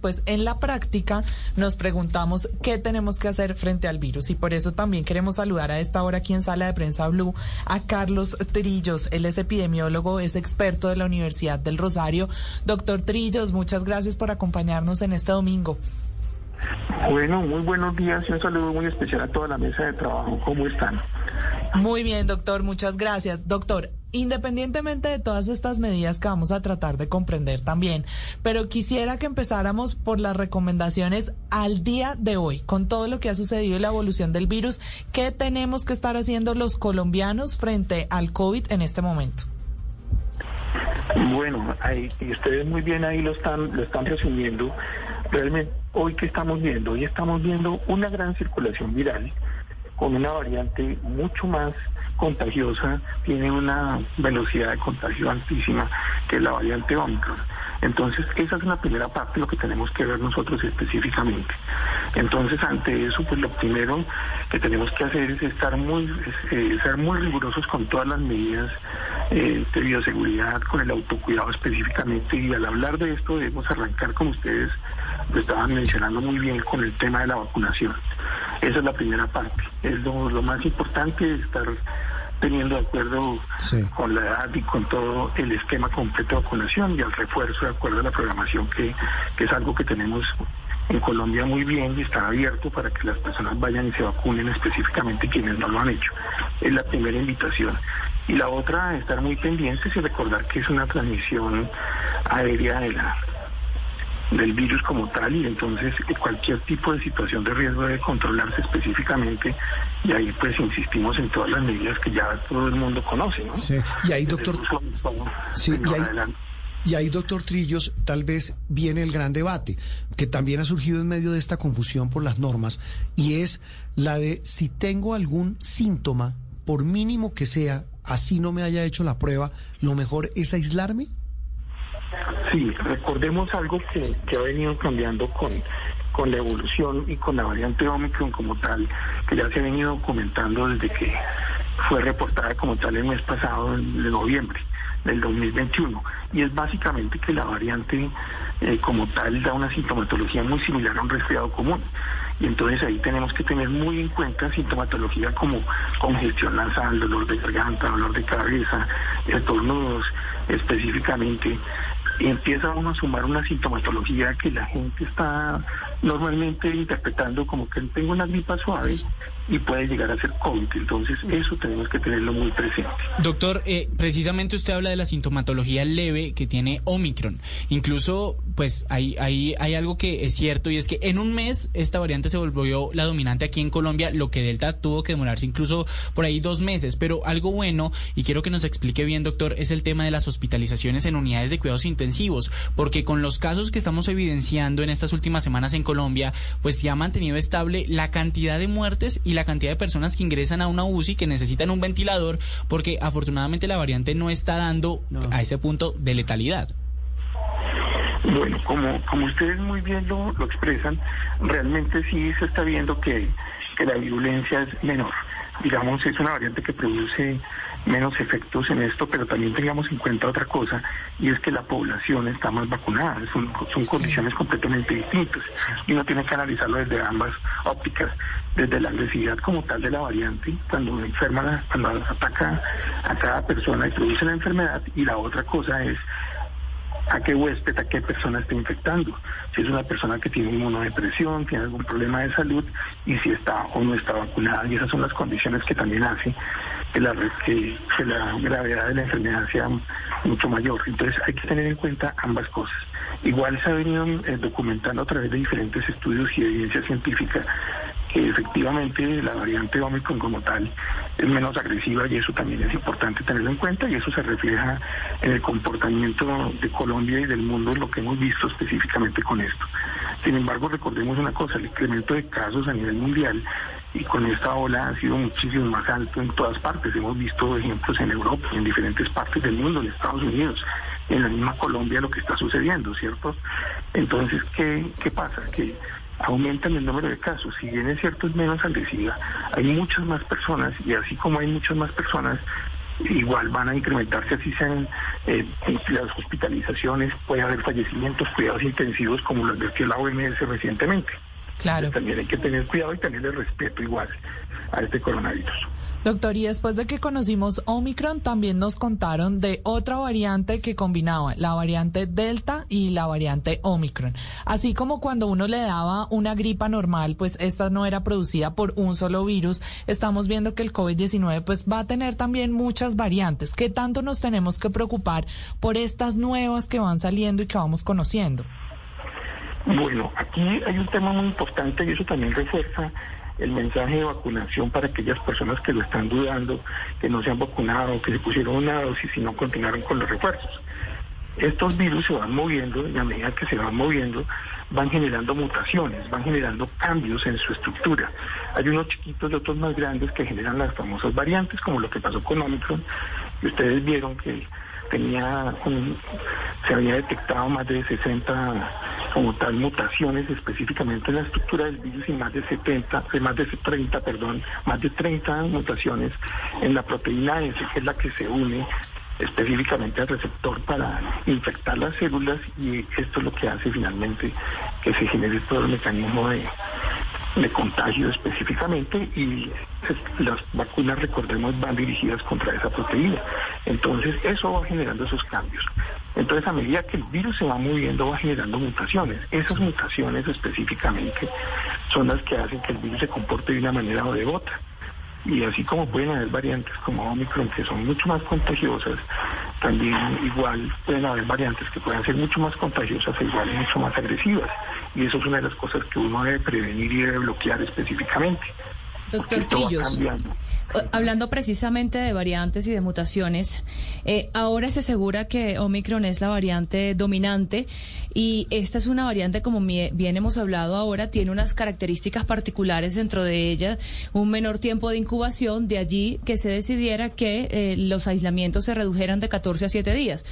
pues en la práctica nos preguntamos qué tenemos que hacer frente al virus y por eso también queremos saludar a esta hora aquí en Sala de Prensa Blue a Carlos Trillos. Él es epidemiólogo, es experto de la Universidad del Rosario. Doctor Trillos, muchas gracias por acompañarnos en este domingo. Bueno, muy buenos días y un saludo muy especial a toda la mesa de trabajo. ¿Cómo están? Muy bien, doctor, muchas gracias. Doctor, independientemente de todas estas medidas que vamos a tratar de comprender también, pero quisiera que empezáramos por las recomendaciones al día de hoy, con todo lo que ha sucedido y la evolución del virus, ¿qué tenemos que estar haciendo los colombianos frente al COVID en este momento? Bueno, y ustedes muy bien ahí lo están, lo están resumiendo. Realmente, hoy que estamos viendo, hoy estamos viendo una gran circulación viral con una variante mucho más contagiosa, tiene una velocidad de contagio altísima que la variante Omicron. Entonces, esa es una primera parte lo que tenemos que ver nosotros específicamente. Entonces, ante eso, pues lo primero que tenemos que hacer es estar muy, eh, ser muy rigurosos con todas las medidas eh, de bioseguridad, con el autocuidado específicamente. Y al hablar de esto, debemos arrancar, como ustedes lo estaban mencionando muy bien, con el tema de la vacunación. Esa es la primera parte. Es lo, lo más importante, estar teniendo de acuerdo con la edad y con todo el esquema completo de vacunación y el refuerzo de acuerdo a la programación que, que es algo que tenemos en Colombia muy bien y está abierto para que las personas vayan y se vacunen específicamente quienes no lo han hecho. Es la primera invitación. Y la otra, estar muy pendientes y recordar que es una transmisión aérea de la del virus como tal y entonces cualquier tipo de situación de riesgo debe controlarse específicamente y ahí pues insistimos en todas las medidas que ya todo el mundo conoce. ¿no? Sí, y ahí doctor... Sí, y ahí, y ahí, doctor Trillos, tal vez viene el gran debate, que también ha surgido en medio de esta confusión por las normas, y es la de si tengo algún síntoma, por mínimo que sea, así no me haya hecho la prueba, lo mejor es aislarme. Sí, recordemos algo que, ha venido cambiando con, con la evolución y con la variante Omicron como tal, que ya se ha venido comentando desde que fue reportada como tal el mes pasado, de noviembre del 2021. Y es básicamente que la variante eh, como tal da una sintomatología muy similar a un resfriado común. Y entonces ahí tenemos que tener muy en cuenta sintomatología como congestión nasal, dolor de garganta, dolor de cabeza, estornudos específicamente, empieza uno a sumar una sintomatología que la gente está normalmente interpretando como que tengo una gripa suave y puede llegar a ser COVID. Entonces eso tenemos que tenerlo muy presente. Doctor, eh, precisamente usted habla de la sintomatología leve que tiene Omicron. Incluso, pues hay, hay, hay algo que es cierto y es que en un mes esta variante se volvió la dominante aquí en Colombia, lo que Delta tuvo que demorarse incluso por ahí dos meses. Pero algo bueno, y quiero que nos explique bien, doctor, es el tema de las hospitalizaciones en unidades de cuidados intensivos, porque con los casos que estamos evidenciando en estas últimas semanas en Colombia, pues se ha mantenido estable la cantidad de muertes y la cantidad de personas que ingresan a una UCI que necesitan un ventilador, porque afortunadamente la variante no está dando a ese punto de letalidad. Bueno, como, como ustedes muy bien lo, lo expresan, realmente sí se está viendo que, que la virulencia es menor. Digamos, es una variante que produce menos efectos en esto, pero también tengamos en cuenta otra cosa, y es que la población está más vacunada, son, son condiciones completamente distintas, y uno tiene que analizarlo desde ambas ópticas, desde la agresividad como tal de la variante, cuando enferma, cuando ataca a cada persona y produce la enfermedad, y la otra cosa es a qué huésped, a qué persona está infectando. Si es una persona que tiene inmunodepresión, tiene algún problema de salud y si está o no está vacunada. Y esas son las condiciones que también hacen que la, que, la gravedad de la enfermedad sea mucho mayor. Entonces hay que tener en cuenta ambas cosas. Igual se ha venido eh, documentando a través de diferentes estudios y evidencia científica que efectivamente la variante Omicron como tal es menos agresiva y eso también es importante tenerlo en cuenta y eso se refleja en el comportamiento de Colombia y del mundo, lo que hemos visto específicamente con esto. Sin embargo, recordemos una cosa, el incremento de casos a nivel mundial y con esta ola ha sido muchísimo más alto en todas partes. Hemos visto ejemplos en Europa, en diferentes partes del mundo, en Estados Unidos, en la misma Colombia lo que está sucediendo, ¿cierto? Entonces, ¿qué, qué pasa? Que aumentan el número de casos. Si bien es cierto, es menos agresiva, hay muchas más personas y así como hay muchas más personas, igual van a incrementarse así sean eh, las hospitalizaciones, puede haber fallecimientos, cuidados intensivos como lo advirtió la OMS recientemente. Claro. también hay que tener cuidado y tenerle respeto igual a este coronavirus. Doctor, y después de que conocimos Omicron, también nos contaron de otra variante que combinaba la variante Delta y la variante Omicron. Así como cuando uno le daba una gripa normal, pues esta no era producida por un solo virus, estamos viendo que el COVID-19 pues va a tener también muchas variantes. ¿Qué tanto nos tenemos que preocupar por estas nuevas que van saliendo y que vamos conociendo? Bueno, aquí hay un tema muy importante y eso también refuerza el mensaje de vacunación para aquellas personas que lo están dudando, que no se han vacunado, que se pusieron una dosis y no continuaron con los refuerzos. Estos virus se van moviendo y a medida que se van moviendo van generando mutaciones, van generando cambios en su estructura. Hay unos chiquitos y otros más grandes que generan las famosas variantes, como lo que pasó con Omicron, y ustedes vieron que tenía se había detectado más de 60 como tal mutaciones específicamente en la estructura del virus y más de 70, de más de 30, perdón, más de 30 mutaciones en la proteína S, que es la que se une específicamente al receptor para infectar las células y esto es lo que hace finalmente que se genere todo el mecanismo de, de contagio específicamente y las vacunas, recordemos, van dirigidas contra esa proteína. Entonces, eso va generando esos cambios. Entonces, a medida que el virus se va moviendo, va generando mutaciones. Esas mutaciones específicamente son las que hacen que el virus se comporte de una manera o de otra. Y así como pueden haber variantes como Omicron que son mucho más contagiosas, también igual pueden haber variantes que puedan ser mucho más contagiosas e igual mucho más agresivas. Y eso es una de las cosas que uno debe prevenir y debe bloquear específicamente. Doctor Trillos, hablando precisamente de variantes y de mutaciones, eh, ahora se asegura que Omicron es la variante dominante y esta es una variante, como bien hemos hablado ahora, tiene unas características particulares dentro de ella, un menor tiempo de incubación, de allí que se decidiera que eh, los aislamientos se redujeran de 14 a 7 días.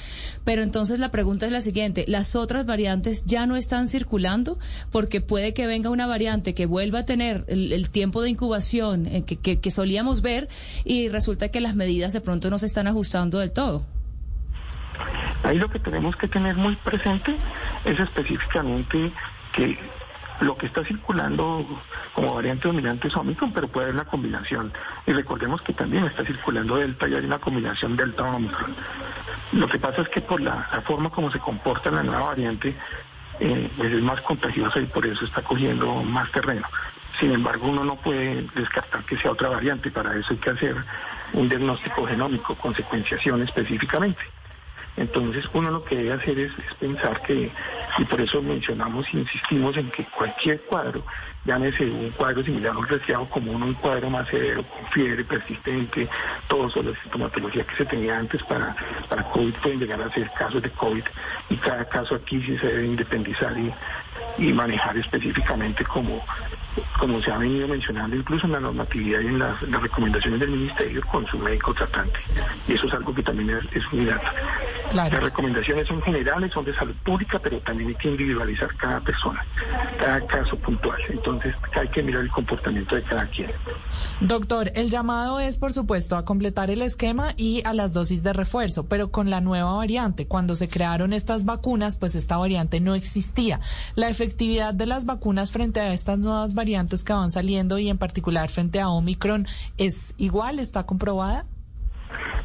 Pero entonces la pregunta es la siguiente, ¿las otras variantes ya no están circulando? Porque puede que venga una variante que vuelva a tener el tiempo de incubación eh, que, solíamos ver y resulta que las medidas de pronto no se están ajustando del todo. Ahí lo que tenemos que tener muy presente es específicamente que lo que está circulando como variante dominante es Omicron, pero puede haber una combinación. Y recordemos que también está circulando Delta y hay una combinación Delta-Omicron. Lo que pasa es que por la, forma como se comporta la nueva variante, eh, es más contagiosa y por eso está cogiendo más terreno. Sin embargo, uno no puede descartar que sea otra variante. Para eso hay que hacer un diagnóstico genómico con secuenciación específicamente. Entonces, uno lo que debe hacer es, pensar que, y por eso mencionamos e insistimos en que cualquier cuadro, llámese un cuadro similar a un resfriado común, un cuadro más severo, con fiebre persistente, todos son la sintomatología que se tenía antes para, para COVID pueden llegar a ser casos de COVID, y cada caso aquí sí se debe independizar y, y manejar específicamente como como se ha venido mencionando incluso en la normatividad y en las, recomendaciones del Ministerio con su médico tratante. Y eso es algo que también es, un dato. Las recomendaciones son generales, son de salud pública, pero también hay que individualizar cada persona, cada caso puntual. Entonces hay que mirar el comportamiento de cada quien. Doctor, el llamado es, por supuesto, a completar el esquema y a las dosis de refuerzo, pero con la nueva variante, cuando se crearon estas vacunas, pues esta variante no existía. La efectividad de las vacunas frente a estas nuevas variantes que van saliendo y en particular frente a Omicron es igual, está comprobada?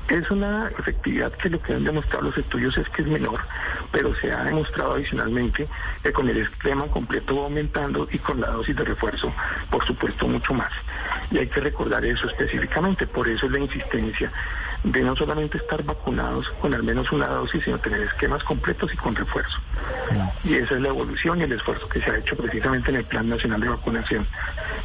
Es una efectividad que lo que han demostrado los estudios es que es menor, pero se ha demostrado adicionalmente que con el esquema completo va aumentando y con la dosis de refuerzo, por supuesto, mucho más. Y hay que recordar eso específicamente, por eso es la insistencia de no solamente estar vacunados con al menos una dosis, sino tener esquemas completos y con refuerzo. Y esa es la evolución y el esfuerzo que se ha hecho precisamente en el Plan Nacional de Vacunación.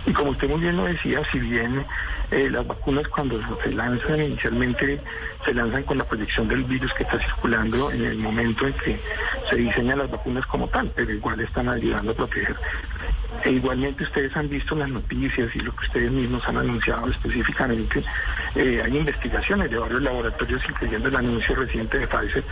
Y como usted muy bien lo decía, si bien eh, las vacunas cuando se lanzan inicialmente se lanzan con la proyección del virus que está circulando en el momento en que se diseñan las vacunas como tal, pero igual están ayudando a proteger E igualmente ustedes han visto las noticias y lo que ustedes mismos han anunciado específicamente. Eh, hay investigaciones de varios laboratorios, incluyendo el anuncio reciente de Pfizer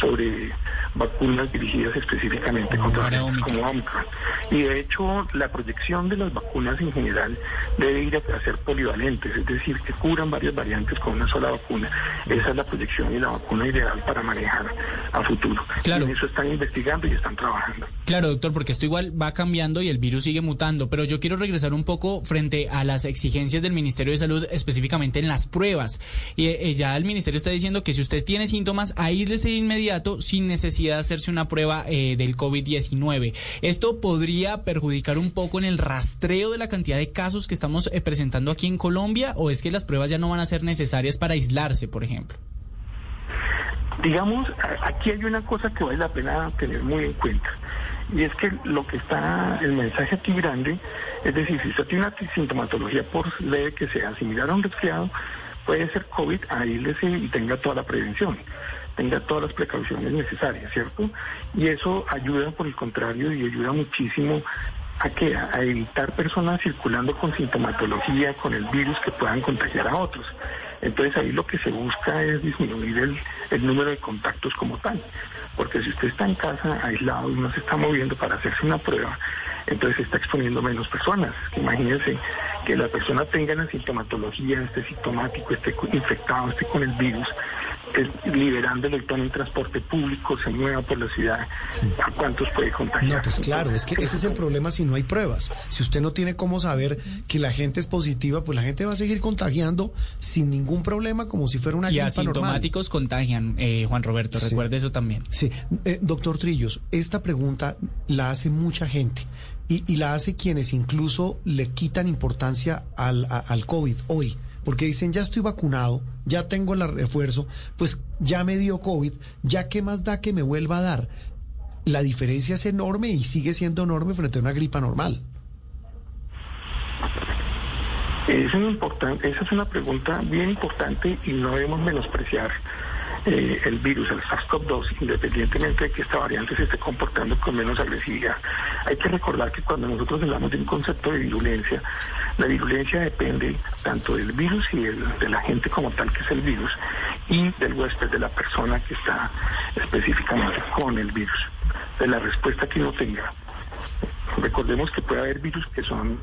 sobre vacunas dirigidas específicamente contra como Omicron. Y de hecho, la proyección de las vacunas en general debe ir a ser polivalentes, es decir, que curan varias variantes con una sola vacuna. Esa es la proyección y la vacuna ideal para manejar a futuro. Claro. eso están investigando y están trabajando. Claro, doctor, porque esto igual va cambiando y el virus sigue mutando, pero yo quiero regresar un poco frente a las exigencias del Ministerio de Salud, específicamente en las pruebas. Y eh, ya el Ministerio está diciendo que si usted tiene síntomas, aíslese de inmediato sin necesidad de hacerse una prueba eh, del COVID-19. Esto podría perjudicar un poco en el rastreo de la cantidad de casos que estamos eh, presentando aquí en Colombia, o es que las pruebas ya no van a ser necesarias para aislarse, por ejemplo. Digamos, aquí hay una cosa que vale la pena tener muy en cuenta. Y es que lo que está, el mensaje aquí grande, es decir, si usted tiene una sintomatología por leve que sea similar a un resfriado, puede ser COVID, aíslese y tenga toda la prevención, tenga todas las precauciones necesarias, ¿cierto? Y eso ayuda, por el contrario, y ayuda muchísimo a que a evitar personas circulando con sintomatología, con el virus que puedan contagiar a otros. Entonces ahí lo que se busca es disminuir el, el número de contactos como tal. Porque si usted está en casa aislado y no se está moviendo para hacerse una prueba, entonces se está exponiendo menos personas. Imagínense que la persona tenga la sintomatología, esté sintomático, esté infectado, esté con el virus, liberando el electrón en transporte público, se mueva por la ciudad, ¿a cuántos puede contagiar? No, pues claro, es que ese es el problema si no hay pruebas. Si usted no tiene cómo saber que la gente es positiva, pues la gente va a seguir contagiando sin ningún problema, como si fuera una y asintomáticos contagian, eh, Juan Roberto, recuerde eso también. Sí, eh, doctor Trillos, esta pregunta la hace mucha gente. Y, la hace quienes incluso le quitan importancia al, al COVID hoy porque dicen, ya estoy vacunado, ya tengo el refuerzo, pues ya me dio COVID, ya qué más da que me vuelva a dar. La diferencia es enorme y sigue siendo enorme frente a una gripa normal. Es importante, esa es una pregunta bien importante y no debemos menospreciar eh, el virus, el SARS-CoV-2, independientemente de que esta variante se esté comportando con menos agresividad. Hay que recordar que cuando nosotros hablamos de un concepto de virulencia, la virulencia depende tanto del virus y de la gente como tal, que es el virus, y del huésped, de la persona que está específicamente con el virus, de la respuesta que uno tenga. Recordemos que puede haber virus que son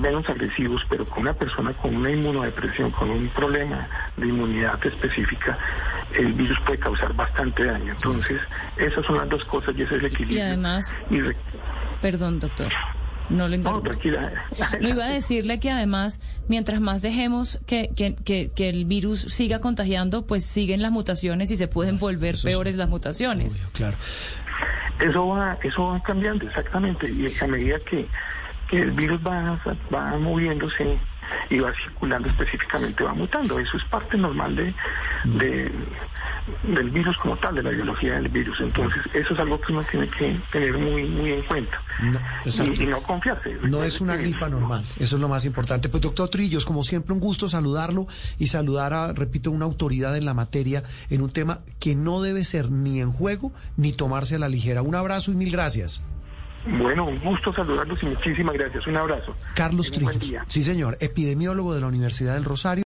menos agresivos, pero con una persona con una inmunodepresión, con un problema de inmunidad específica, el virus puede causar bastante daño. Entonces, esas son las dos cosas y ese es el equilibrio. Y además, perdón, doctor. No lo no, no iba a decirle que además, mientras más dejemos que, que, que, el virus siga contagiando, pues siguen las mutaciones y se pueden volver peores las mutaciones. claro. Eso va, eso va cambiando, exactamente. Y a medida que el virus va, va moviéndose y va circulando específicamente, va mutando. Eso es parte normal de, del virus como tal, de la biología del virus. Entonces, eso es algo que uno tiene que tener muy, muy en cuenta y, no confiarse. No es una gripa normal, eso es lo más importante. Pues doctor Trillos, como siempre, un gusto saludarlo y saludar a, repito, una autoridad en la materia en un tema que no debe ser ni en juego ni tomarse a la ligera. Un abrazo y mil gracias. Bueno, un gusto saludarlos y muchísimas gracias. Un abrazo. Carlos Trillos. Sí, señor, epidemiólogo de la Universidad del Rosario.